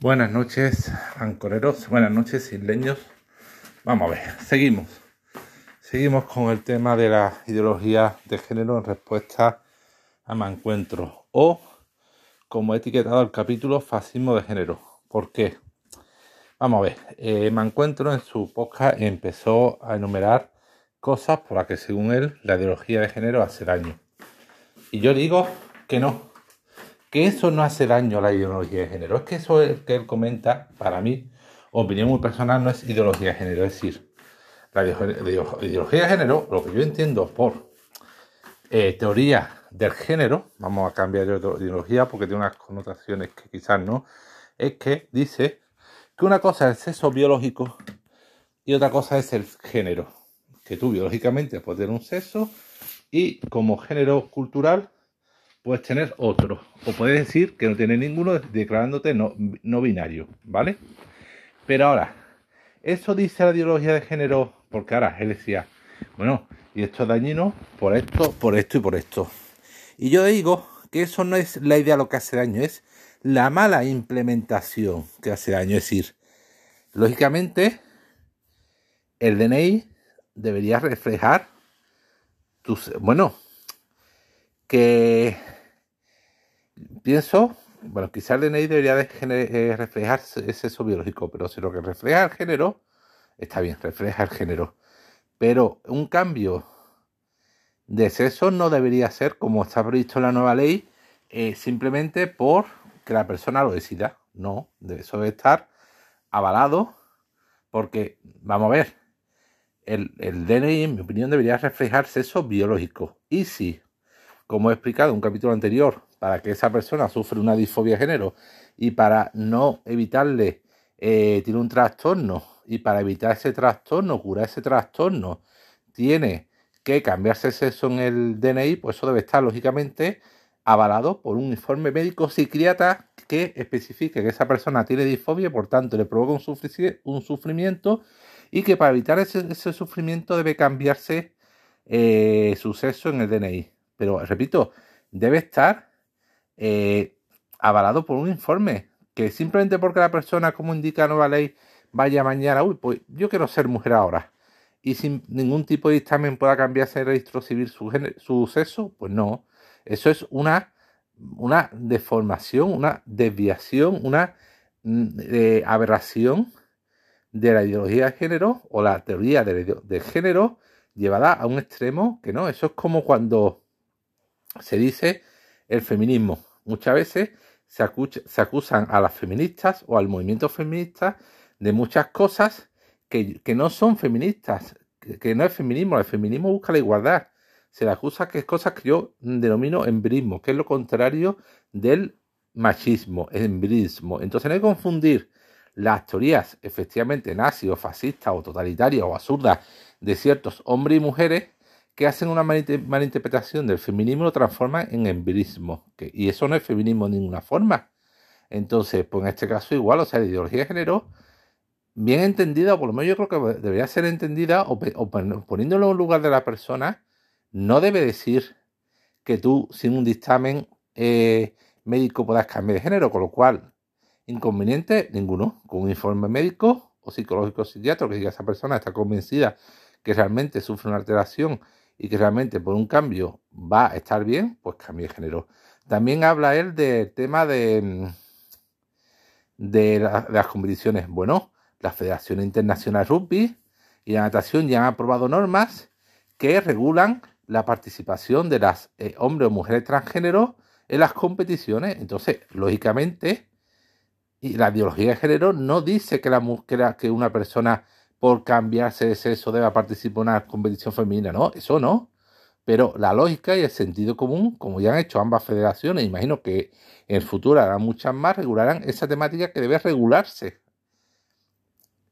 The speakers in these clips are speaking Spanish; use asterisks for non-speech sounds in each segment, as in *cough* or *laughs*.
Buenas noches, ancoreros. Buenas noches, isleños. Vamos a ver, seguimos. Seguimos con el tema de la ideología de género en respuesta a me encuentro o como he etiquetado el capítulo fascismo de género. ¿Por qué? Vamos a ver, eh, me encuentro en su podcast empezó a enumerar cosas por las que según él la ideología de género hace daño. Y yo digo que no, que eso no hace daño a la ideología de género. Es que eso que él comenta, para mí, opinión muy personal, no es ideología de género. Es decir, la ideología de género, lo que yo entiendo por eh, teoría del género, vamos a cambiar de ideología porque tiene unas connotaciones que quizás no, es que dice que una cosa es el sexo biológico y otra cosa es el género. Que tú biológicamente puedes tener un sexo y como género cultural puedes tener otro. O puedes decir que no tienes ninguno declarándote no, no binario, ¿vale? Pero ahora, eso dice la ideología de género, porque ahora él decía, bueno, y esto es dañino por esto, por esto y por esto. Y yo digo que eso no es la idea lo que hace daño, es la mala implementación que hace daño. Es decir, lógicamente, el DNI debería reflejar tus, bueno, que pienso, bueno, quizás el DNI debería de eh, reflejar ese sexo biológico, pero si lo que refleja el género, está bien, refleja el género. Pero un cambio de sexo no debería ser, como está previsto en la nueva ley, eh, simplemente por que la persona lo decida. No, eso debe estar avalado, porque, vamos a ver, el, el DNI, en mi opinión, debería reflejar sexo biológico. Y si, como he explicado en un capítulo anterior, para que esa persona sufra una disfobia de género y para no evitarle, eh, tiene un trastorno y para evitar ese trastorno, curar ese trastorno, tiene que cambiarse el sexo en el DNI, pues eso debe estar lógicamente avalado por un informe médico psiquiatra que especifique que esa persona tiene disfobia por tanto le provoca un, sufrimiento y que para evitar ese, sufrimiento debe cambiarse eh, su sexo en el DNI. Pero repito, debe estar eh, avalado por un informe, que simplemente porque la persona, como indica la nueva ley, vaya mañana, uy, pues yo quiero ser mujer ahora, y sin ningún tipo de dictamen pueda cambiarse el registro civil su, su sexo, pues no. Eso es una, una deformación, una desviación, una mm, aberración de la ideología de género o la teoría del, del género llevada a un extremo que no. Eso es como cuando se dice el feminismo. Muchas veces se, acusan a las feministas o al movimiento feminista de muchas cosas que, no son feministas, que, no es feminismo. El feminismo busca la igualdad. Se le acusa que es cosas que yo denomino embriismo, que es lo contrario del machismo, embriismo. Entonces no hay que confundir las teorías efectivamente nazis o fascistas o totalitarias o absurdas de ciertos hombres y mujeres que hacen una malinterpretación del feminismo lo transforman en empirismo. y eso no es feminismo de ninguna forma. Entonces, pues en este caso igual, o sea, la ideología de género, bien entendida, o por lo menos yo creo que debería ser entendida, o, poniéndolo en un lugar de la persona, no debe decir que tú, sin un dictamen eh, médico, puedas cambiar de género, con lo cual, inconveniente ninguno, con un informe médico o psicológico psiquiatra que diga esa persona está convencida que realmente sufre una alteración y que realmente por un cambio va a estar bien, pues cambie de género. También habla él del tema de, de, las competiciones. Bueno, la Federación Internacional Rugby y la natación ya han aprobado normas que regulan la participación de las eh, hombres o mujeres transgénero en las competiciones. Entonces, lógicamente, y la ideología de género no dice que, la, que una persona por cambiarse de sexo deba participar en una competición femenina. No, eso no. Pero la lógica y el sentido común, como ya han hecho ambas federaciones, imagino que en el futuro harán muchas más, regularán esa temática que debe regularse.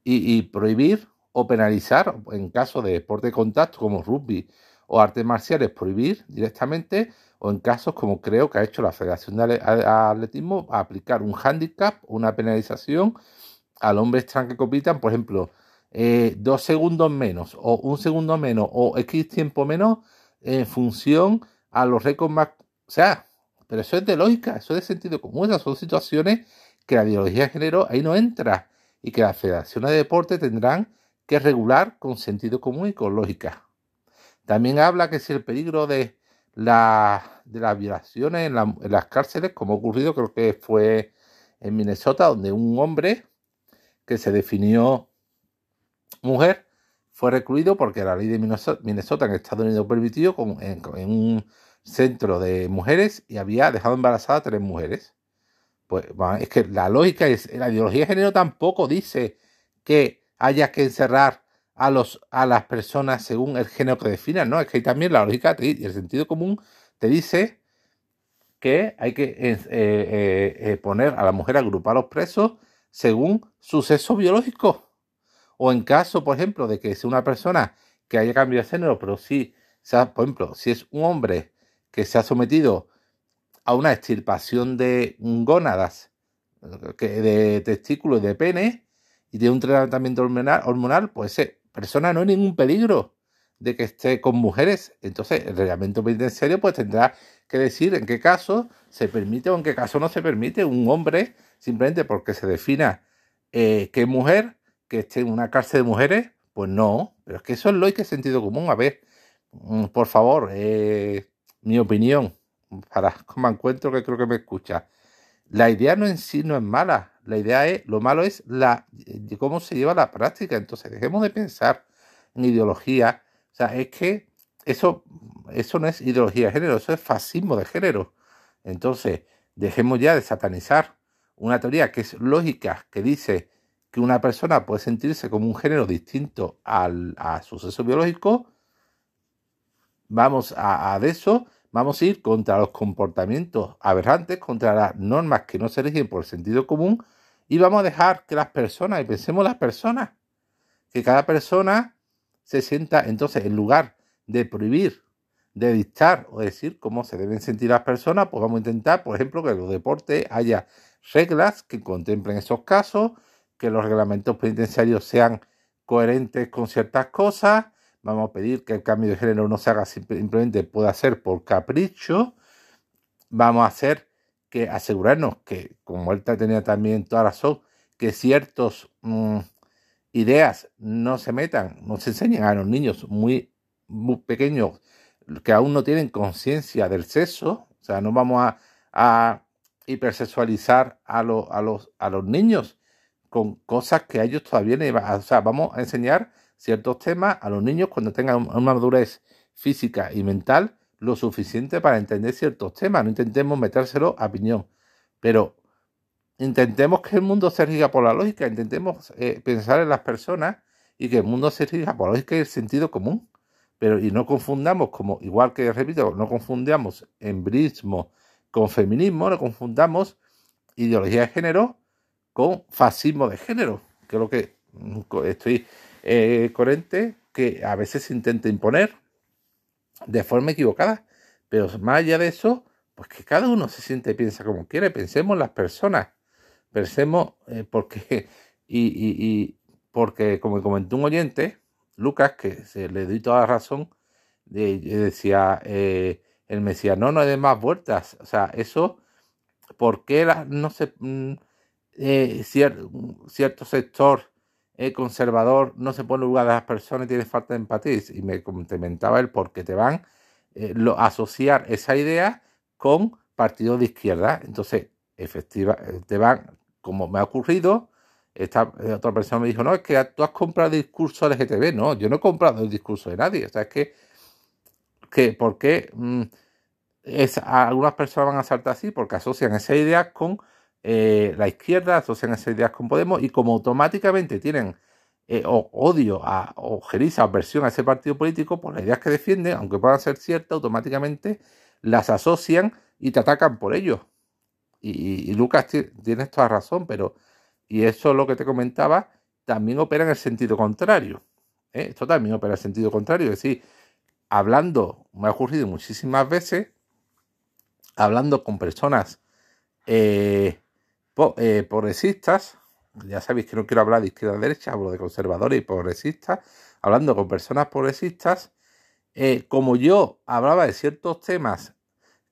Y, prohibir o penalizar, en caso de deporte de contacto como rugby o artes marciales, prohibir directamente, o en casos como creo que ha hecho la Federación de Atletismo, aplicar un handicap, una penalización al hombre extranjero que compitan, por ejemplo, eh, dos segundos menos o un segundo menos o X tiempo menos en función a los récords más... O sea, pero eso es de lógica, eso es de sentido común, esas son situaciones que la ideología de género ahí no entra y que las federaciones de deporte tendrán que regular con sentido común y con lógica. También habla que si el peligro de, la, de las violaciones en las cárceles, como ha ocurrido, creo que fue en Minnesota, donde un hombre que se definió mujer fue recluido porque la ley de Minnesota en Estados Unidos permitió en, un centro de mujeres y había dejado embarazadas a tres mujeres. Pues es que la lógica es, la ideología de género tampoco dice que haya que encerrar a, los, a las personas según el género que definan, ¿no? Es que también la lógica y el sentido común te dice que hay que eh, eh, eh, poner a la mujer, agrupar a los presos según su sexo biológico. O en caso, por ejemplo, de que sea una persona que haya cambiado de género, pero sí, sea, por ejemplo, si es un hombre que se ha sometido a una extirpación de gónadas, de testículos y de pene, y de un tratamiento hormonal, hormonal pues esa persona no hay ningún peligro de que esté con mujeres. Entonces, el reglamento penitenciario pues tendrá que decir en qué caso se permite o en qué caso no se permite un hombre simplemente porque se defina eh, que mujer que esté en una cárcel de mujeres, pues no, pero es que eso es lo que sentido común. A ver, mm, por favor, eh, mi opinión, para *laughs* como encuentro que creo que me escucha. La idea no en sí no es mala, la idea es, lo malo es la, cómo se lleva la práctica. Entonces, dejemos de pensar en ideología. O sea, es que eso, eso no es ideología de género, eso es fascismo de género. Entonces, dejemos ya de satanizar una teoría que es lógica, que dice que una persona puede sentirse como un género distinto al, a su sexo biológico, vamos a, de eso, vamos a ir contra los comportamientos aberrantes, contra las normas que no se rigen por el sentido común y vamos a dejar que las personas, y pensemos las personas, que cada persona se sienta, entonces, en lugar de prohibir, de dictar o decir cómo se deben sentir las personas, pues vamos a intentar, por ejemplo, que en los deportes haya reglas que contemplen esos casos, que los reglamentos penitenciarios sean coherentes con ciertas cosas. Vamos a pedir que el cambio de género no se haga simplemente, pueda ser por capricho. Vamos a hacer que asegurarnos que, como él tenía también toda razón, que ciertas mm, ideas no se metan, no se enseñen a los niños muy, pequeños que aún no tienen conciencia del sexo. O sea, no vamos a, hipersexualizar a, a, los, a los niños con cosas que ellos todavía no iban. O sea, vamos a enseñar ciertos temas a los niños cuando tengan una madurez física y mental lo suficiente para entender ciertos temas. No intentemos metérselo a piñón, pero intentemos que el mundo se rija por la lógica, intentemos eh, pensar en las personas y que el mundo se rija por la lógica y el sentido común. Pero y no confundamos, como igual que repito, no confundamos embrismo con feminismo, no confundamos ideología de género con fascismo de género, que lo que estoy eh, coherente, que a veces se intenta imponer de forma equivocada. Pero más allá de eso, pues que cada uno se siente y piensa como quiere. Pensemos las personas. Pensemos eh, porque, y, porque, como comentó un oyente, Lucas, que se le doy toda la razón, decía, eh, él me decía, no, no hay de más vueltas. O sea, eso, ¿por qué no se... Mm, eh, cierto sector eh, conservador no se pone en lugar de las personas y tiene falta de empatía. Y me comentaba él porque te van eh, lo, asociar esa idea con partidos de izquierda. Entonces, efectiva, te van, como me ha ocurrido, esta otra persona me dijo, no, es que tú has comprado el discurso LGTB. No, yo no he comprado el discurso de nadie. O sea, es que, que ¿por qué mm, algunas personas van a saltar así? Porque asocian esa idea con eh, la izquierda, asocian esas ideas con Podemos y como automáticamente tienen eh, odio a, o geriza, aversión a ese partido político, por las ideas que defienden, aunque puedan ser ciertas, automáticamente las asocian y te atacan por ello. Y, Lucas tiene toda razón, pero, y eso es lo que te comentaba, también opera en el sentido contrario. ¿eh? Esto también opera en el sentido contrario, es decir, hablando, me ha ocurrido muchísimas veces, hablando con personas eh, eh, progresistas, ya sabéis que no quiero hablar de izquierda derecha, hablo de conservadores y progresistas, hablando con personas progresistas, eh, como yo hablaba de ciertos temas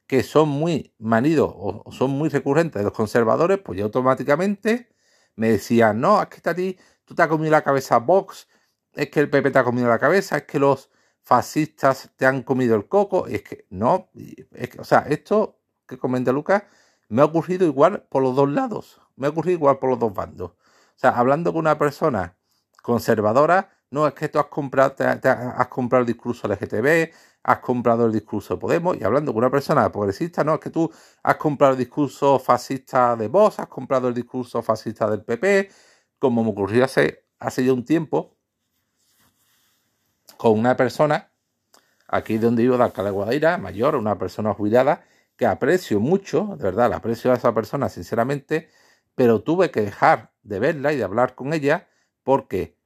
que son muy manidos o son muy recurrentes de los conservadores, pues ya automáticamente me decían, no, es que está a ti, tú te has comido la cabeza Vox, es que el PP te ha comido la cabeza, es que los fascistas te han comido el coco, es que no, es que, o sea, esto que comenta Lucas me ha ocurrido igual por los dos lados, me ha ocurrido igual por los dos bandos. O sea, hablando con una persona conservadora, no es que tú has comprado, has comprado el discurso LGTB, has comprado el discurso de Podemos, y hablando con una persona progresista, no es que tú has comprado el discurso fascista de Vox, has comprado el discurso fascista del PP, como me ocurrió hace, hace ya un tiempo, con una persona, aquí donde vivo de Alcalá de Guadaira, mayor, una persona jubilada, que aprecio mucho, de verdad, la aprecio a esa persona sinceramente, pero tuve que dejar de verla y de hablar con ella porque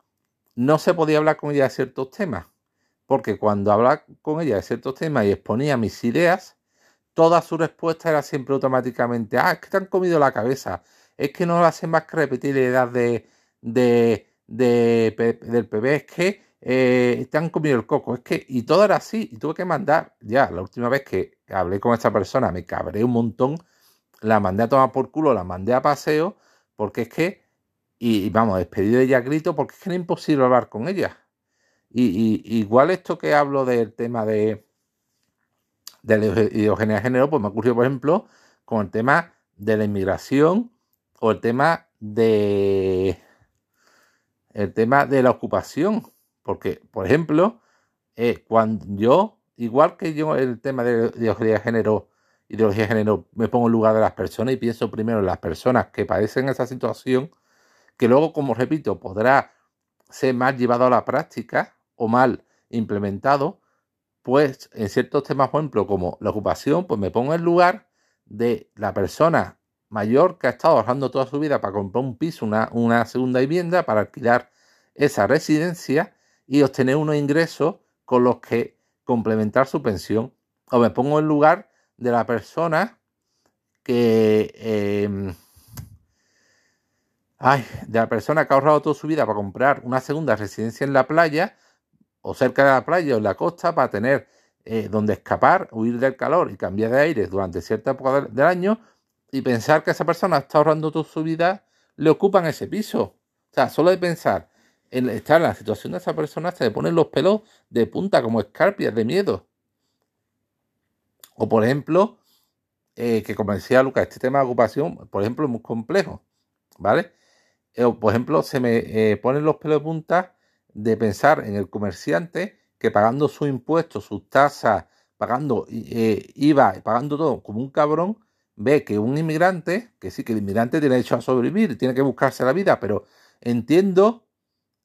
no se podía hablar con ella de ciertos temas. Porque cuando hablaba con ella de ciertos temas y exponía mis ideas, toda su respuesta era siempre automáticamente, ah, es que te han comido la cabeza, es que no lo hacen más que repetir la edad de, de, del bebé, es que eh, te han comido el coco, es que, y todo era así, y tuve que mandar, ya, la última vez que hablé con esta persona, me cabré un montón, la mandé a tomar por culo, la mandé a paseo, porque es que, y, vamos, despedido de ella grito, porque es que era imposible hablar con ella. Y, igual esto que hablo del tema de, de la ideogenia de género, pues me ocurrió, por ejemplo, con el tema de la inmigración o el tema de el tema de la ocupación. Porque, por ejemplo, eh, cuando yo, igual que yo el tema de ideología de género, ideología de género, me pongo en lugar de las personas y pienso primero en las personas que padecen esa situación, que luego, como repito, podrá ser más llevado a la práctica o mal implementado, pues en ciertos temas, por ejemplo, como la ocupación, pues me pongo en lugar de la persona mayor que ha estado ahorrando toda su vida para comprar un piso, una, una segunda vivienda, para alquilar esa residencia y obtener unos ingresos con los que complementar su pensión. O me pongo en lugar de la persona que... Em, ay, de la persona que ha ahorrado toda su vida para comprar una segunda residencia en la playa o cerca de la playa o en la costa para tener eh, donde escapar, huir del calor y cambiar de aire durante cierta época del año y pensar que esa persona está ahorrando toda su vida, le ocupan ese piso. O sea, solo de pensar en estar en la situación de esa persona se le ponen los pelos de punta como escarpias de miedo. O por ejemplo, eh, que como decía Lucas, este tema de ocupación, por ejemplo, es muy complejo, ¿vale? Eh, por ejemplo, se me eh, ponen los pelos de punta de pensar en el comerciante que pagando sus impuestos, sus tasas, pagando IVA, pagando todo como un cabrón, ve que un inmigrante, que sí, que el inmigrante tiene derecho a sobrevivir, tiene que buscarse la vida, pero entiendo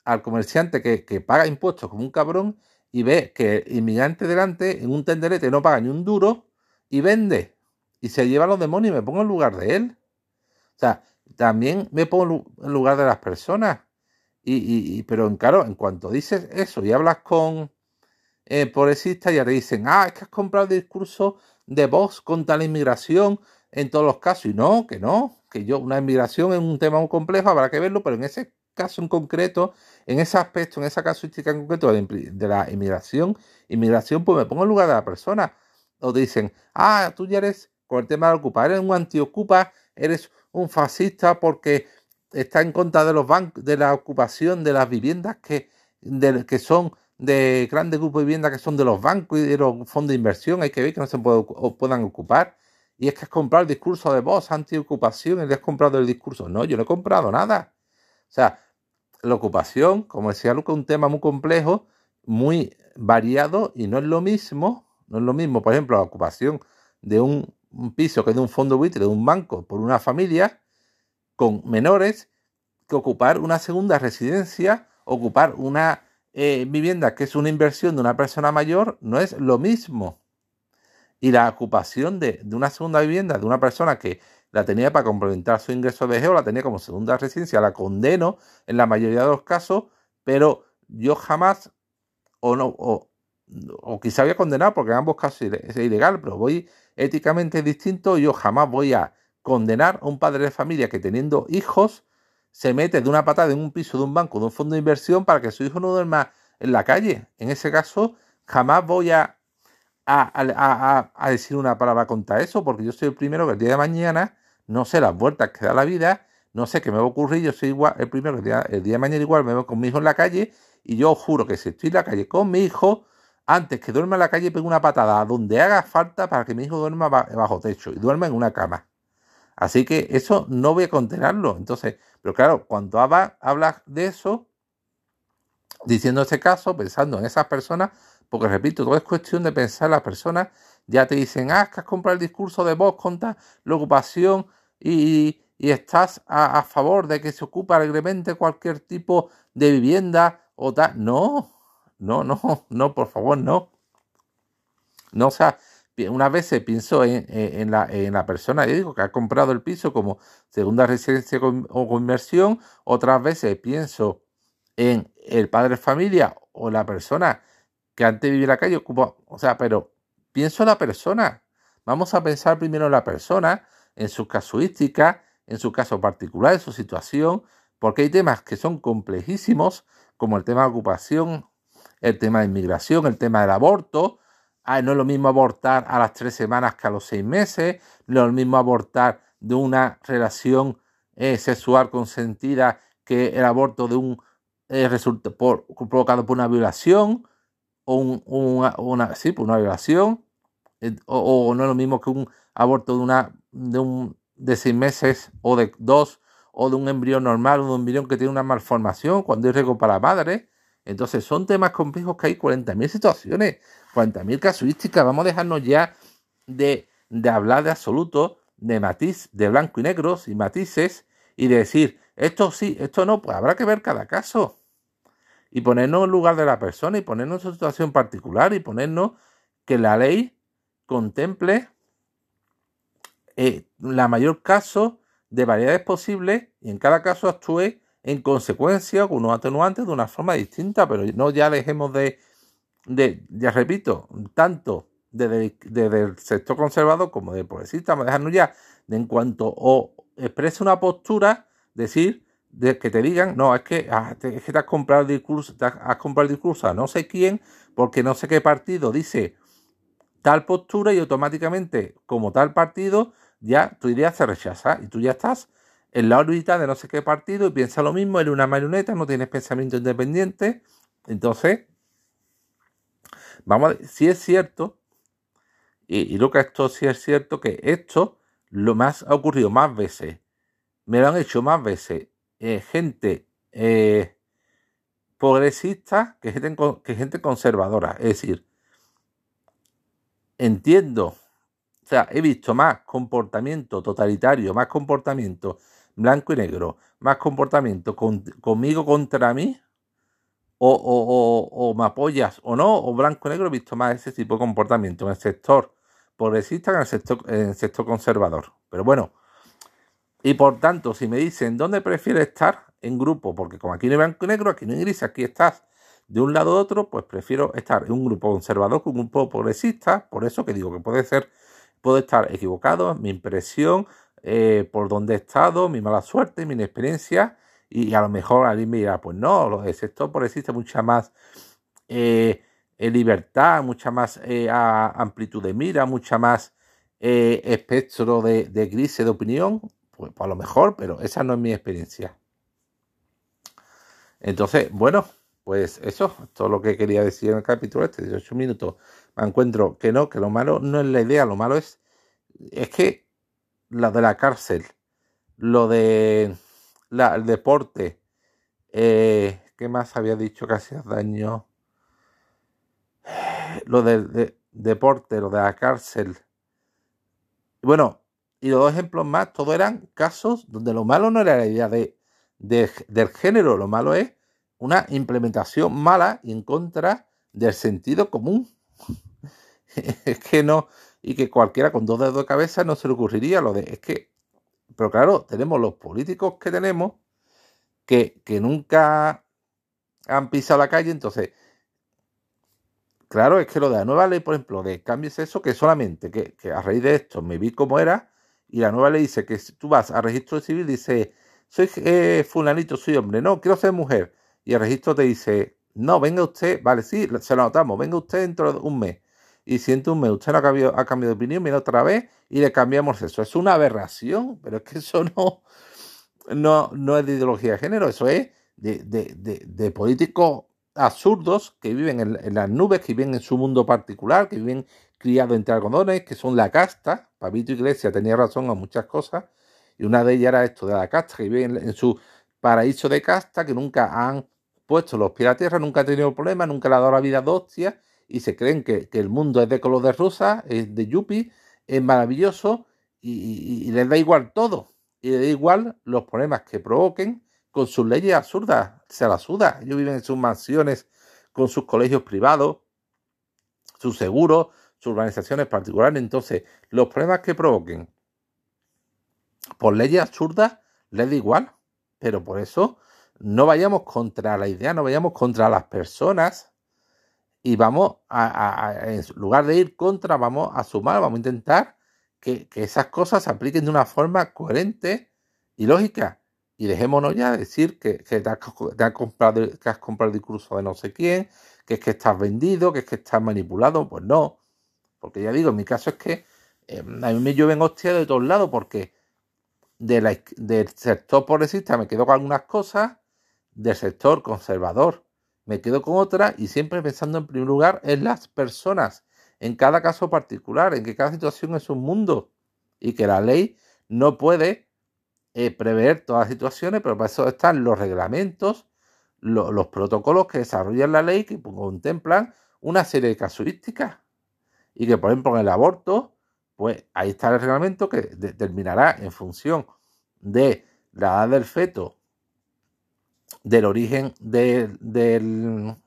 al comerciante que, paga impuestos como un cabrón y ve que el inmigrante delante en un tenderete no paga ni un duro y vende y se lleva a los demonios y me pongo en lugar de él. O sea, también me pongo en lugar de las personas. Y, pero claro, en cuanto dices eso y hablas con eh, ya te dicen, ah, es que has comprado el discurso de voz contra la inmigración en todos los casos. Y no, que no, que yo, una inmigración es un tema muy complejo, habrá que verlo, pero en ese caso en concreto, en ese aspecto, en esa casuística en concreto de, la inmigración, inmigración, pues me pongo en lugar de la persona. O dicen, ah, tú ya eres, con el tema de ocupar, eres un antiocupa, eres un fascista porque está en contra de los bancos, de la ocupación de las viviendas que, que son de grandes grupos de viviendas que son de los bancos y de los fondos de inversión, hay que ver que no se puedan ocupar. Y es que has comprado el discurso de voz antiocupación y le has comprado el discurso. No, yo no he comprado nada. O sea, la ocupación, como decía Luca, un tema muy complejo, muy variado y no es lo mismo, no es lo mismo, por ejemplo, la ocupación de un, piso que es de un fondo buitre, de un banco, por una familia con menores, que ocupar una segunda residencia, ocupar una eh, vivienda que es una inversión de una persona mayor, no es lo mismo. Y la ocupación de, de una segunda vivienda de una persona que la tenía para complementar su ingreso de geo, la tenía como segunda residencia, la condeno en la mayoría de los casos, pero yo jamás, o no, o, quizá voy a condenar porque en ambos casos es ilegal, pero voy éticamente distinto, yo jamás voy a condenar a un padre de familia que teniendo hijos se mete de una patada en un piso de un banco, de un fondo de inversión para que su hijo no duerma en la calle. En ese caso, jamás voy a, a, decir una palabra contra eso, porque yo soy el primero que el día de mañana no sé las vueltas que da la vida, no sé qué me va a ocurrir, yo soy igual, el primero que el día, de mañana igual me veo con mi hijo en la calle y yo juro que si estoy en la calle con mi hijo, antes que duerma en la calle pego una patada donde haga falta para que mi hijo duerma bajo techo y duerma en una cama. Así que eso no voy a contenerlo. Entonces, pero claro, cuando hablas de eso, diciendo ese caso, pensando en esas personas, porque repito, todo es cuestión de pensar en las personas, ya te dicen, ah, que has comprado el discurso de vos contra la ocupación y, estás a, favor de que se ocupe alegremente cualquier tipo de vivienda o tal. No, no, no, no, por favor, no. No, o sea, unas veces pienso en, la, en la persona, yo digo, que ha comprado el piso como segunda residencia o conversión, otras veces pienso en el padre de familia o la persona que antes vivía la calle, ocupa, o sea, pero pienso en la persona. Vamos a pensar primero en la persona, en sus casuísticas, en su caso particular, en su situación, porque hay temas que son complejísimos, como el tema de ocupación, el tema de inmigración, el tema del aborto. Ah, no es lo mismo abortar a las tres semanas que a los seis meses, no es lo mismo abortar de una relación eh, sexual consentida que el aborto de un eh, resulta provocado por una violación o una, sí, por una violación o, no es lo mismo que un aborto de una de un de seis meses o de dos o de un embrión normal o de un embrión que tiene una malformación cuando es riesgo para la madre. Entonces son temas complejos que hay 40.000 situaciones 40.000 casuísticas. Vamos a dejarnos ya de, de hablar de absoluto de matiz de blanco y negros y matices y de decir esto sí, esto no, pues habrá que ver cada caso y ponernos en lugar de la persona y ponernos en situación particular y ponernos que la ley contemple eh, la mayor caso de variedades posibles y en cada caso actúe en consecuencia con unos atenuantes de una forma distinta, pero no ya dejemos de, de ya repito, tanto desde, el sector conservador como de progresista, dejarnos ya de en cuanto o exprese una postura, decir de que te digan, no, es que, ah, te, has comprado el discurso, has comprado el discurso a no sé quién, porque no sé qué partido dice tal postura y automáticamente, como tal partido, ya tu idea se rechaza y tú ya estás en la órbita de no sé qué partido y piensa lo mismo, eres una marioneta, no tienes pensamiento independiente. Entonces, vamos a ver, si es cierto, y, y lo que esto sí es cierto, que esto lo más ha ocurrido más veces, me lo han hecho más veces eh, gente eh, progresista que gente, que gente conservadora. Es decir, entiendo, o sea, he visto más comportamiento totalitario, más comportamiento blanco y negro, más comportamiento conmigo contra mí, o, o, me apoyas o no, o blanco y negro, he visto más ese tipo de comportamiento en el sector progresista que en el sector conservador. Pero bueno, y por tanto, si me dicen dónde prefieres estar en grupo, porque como aquí no hay blanco y negro, aquí no hay gris, aquí estás de un lado u otro, pues prefiero estar en un grupo conservador que un grupo progresista. Por eso que digo que puede ser, puedo estar equivocado, mi impresión, eh, por dónde he estado, mi mala suerte, mi inexperiencia, y a lo mejor alguien me dirá, pues no, el sector progresista mucha más eh, eh, libertad, mucha más amplitud de mira, mucha más espectro de, de grises de opinión pues, a lo mejor, pero esa no es mi experiencia. Entonces, bueno, pues eso, todo lo que quería decir en el capítulo este, 18 minutos. Me encuentro que no, que lo malo no es la idea, lo malo es, es que lo de la cárcel, lo de la, el deporte, eh, ¿qué más había dicho que hacía daño? Lo del deporte, lo de la cárcel. Bueno, y los dos ejemplos más, todos eran casos donde lo malo no era la idea de, del género, lo malo es una implementación mala y en contra del sentido común. *laughs* es que no, y que cualquiera con dos dedos de cabeza no se le ocurriría lo de, es que, pero claro, tenemos los políticos que tenemos que, que nunca han pisado la calle, entonces, claro, es que lo de la nueva ley, por ejemplo, de cambios eso, que solamente que, que a raíz de esto me vi como era, y la nueva ley dice que si tú vas al registro civil, dice, soy eh, fulanito, soy hombre, no, quiero ser mujer. Y el registro te dice, no, venga usted, vale, sí, se lo anotamos, venga usted dentro de un mes. y siento un me usted no ha cambiado, ha cambiado de opinión, viene otra vez y le cambiamos eso. Es una aberración, pero es que eso *laughs* no, no, no es de ideología de género, eso es de, de, de, de políticos absurdos que viven en, las nubes, que viven en su mundo particular, que viven criados entre algodones, que son la casta. Papito Iglesia tenía razón a muchas cosas, y una de ellas era esto de la casta, que viven en, su paraíso de casta, que nunca han puesto los pies a tierra, nunca han tenido problemas, nunca le ha dado la vida dos y se creen que, el mundo es de color de rosa, es de yuppie, es maravilloso, y, y les da igual todo, y les da igual los problemas que provoquen, con sus leyes absurdas, se la suda. Ellos viven en sus mansiones con sus colegios privados, sus seguros, sus organizaciones particulares. Entonces, los problemas que provoquen por leyes absurdas les da igual. Pero por eso no vayamos contra la idea, no vayamos contra las personas y vamos a, en lugar de ir contra, vamos a sumar, vamos a intentar que, que esas cosas se apliquen de una forma coherente y lógica y dejémonos ya decir que, te, has, comprado, que has comprado el discurso de no sé quién, que es que estás vendido, que es que estás manipulado. Pues no. Porque ya digo, en mi caso es que eh, a mí me llueven hostias de todos lados porque de del sector progresista me quedo con algunas cosas, del sector conservador me quedo con otras y siempre pensando en primer lugar en las personas, en cada caso particular, en que cada situación es un mundo y que la ley no puede eh, prever todas las situaciones, pero para eso están los reglamentos, los protocolos que desarrollan la ley, que contemplan una serie de casuísticas. Y que, por ejemplo, en el aborto, pues ahí está el reglamento que determinará en función de la edad del feto, del origen del, del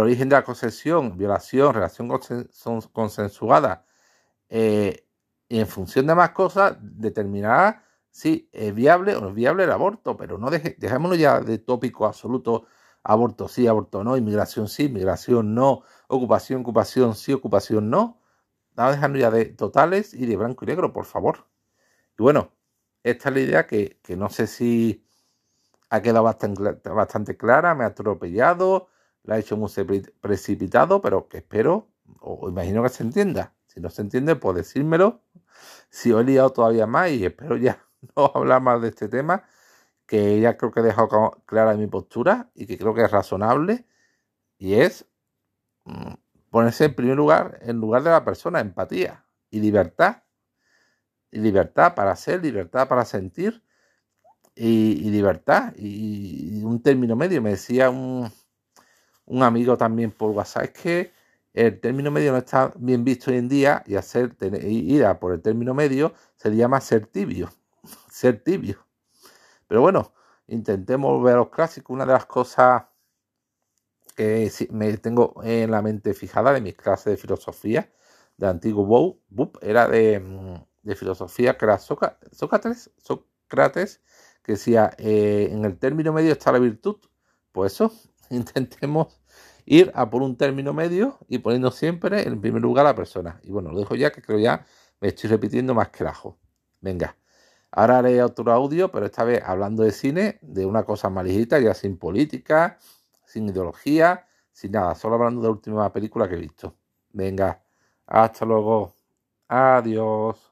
origen de la concesión, violación, relación consensuada, eh, y en función de más cosas, determinará sí, es viable o no es viable el aborto, pero no deje, dejémoslo ya de tópico absoluto, aborto sí, aborto no, inmigración sí, inmigración no, ocupación, ocupación sí, ocupación no. Vamos dejando ya de totales y de blanco y negro, por favor. Y bueno, esta es la idea que, no sé si ha quedado bastante, bastante clara, me ha atropellado, la he hecho muy precipitado, pero que espero o imagino que se entienda. Si no se entiende, pues decírmelo. Si he liado todavía más y espero ya *laughs* no hablar más de este tema, que ya creo que he dejado clara mi postura y que creo que es razonable, y es ponerse en primer lugar en lugar de la persona, empatía y libertad. Y libertad para ser, libertad para sentir y, libertad. Y, un término medio, me decía un, un amigo también por WhatsApp, es que el término medio no está bien visto hoy en día y hacer ir a por el término medio se llama ser tibio *laughs* ser tibio. Pero bueno, intentemos ver los clásicos. Una de las cosas que me tengo en la mente fijada de mis clases de filosofía de antiguo Bow, era de, mm, de, filosofía que era Sócrates, Sócrates que decía, eh, en el término medio está la virtud. Pues eso, *laughs* intentemos ir a por un término medio y poniendo siempre en primer lugar a la persona. Y bueno, lo dejo ya, que creo ya me estoy repitiendo más que el ajo. Venga. Ahora haré otro audio, pero esta vez hablando de cine, de una cosa más ya sin política, sin ideología, sin nada, solo hablando de la última película que he visto. Venga, hasta luego. Adiós.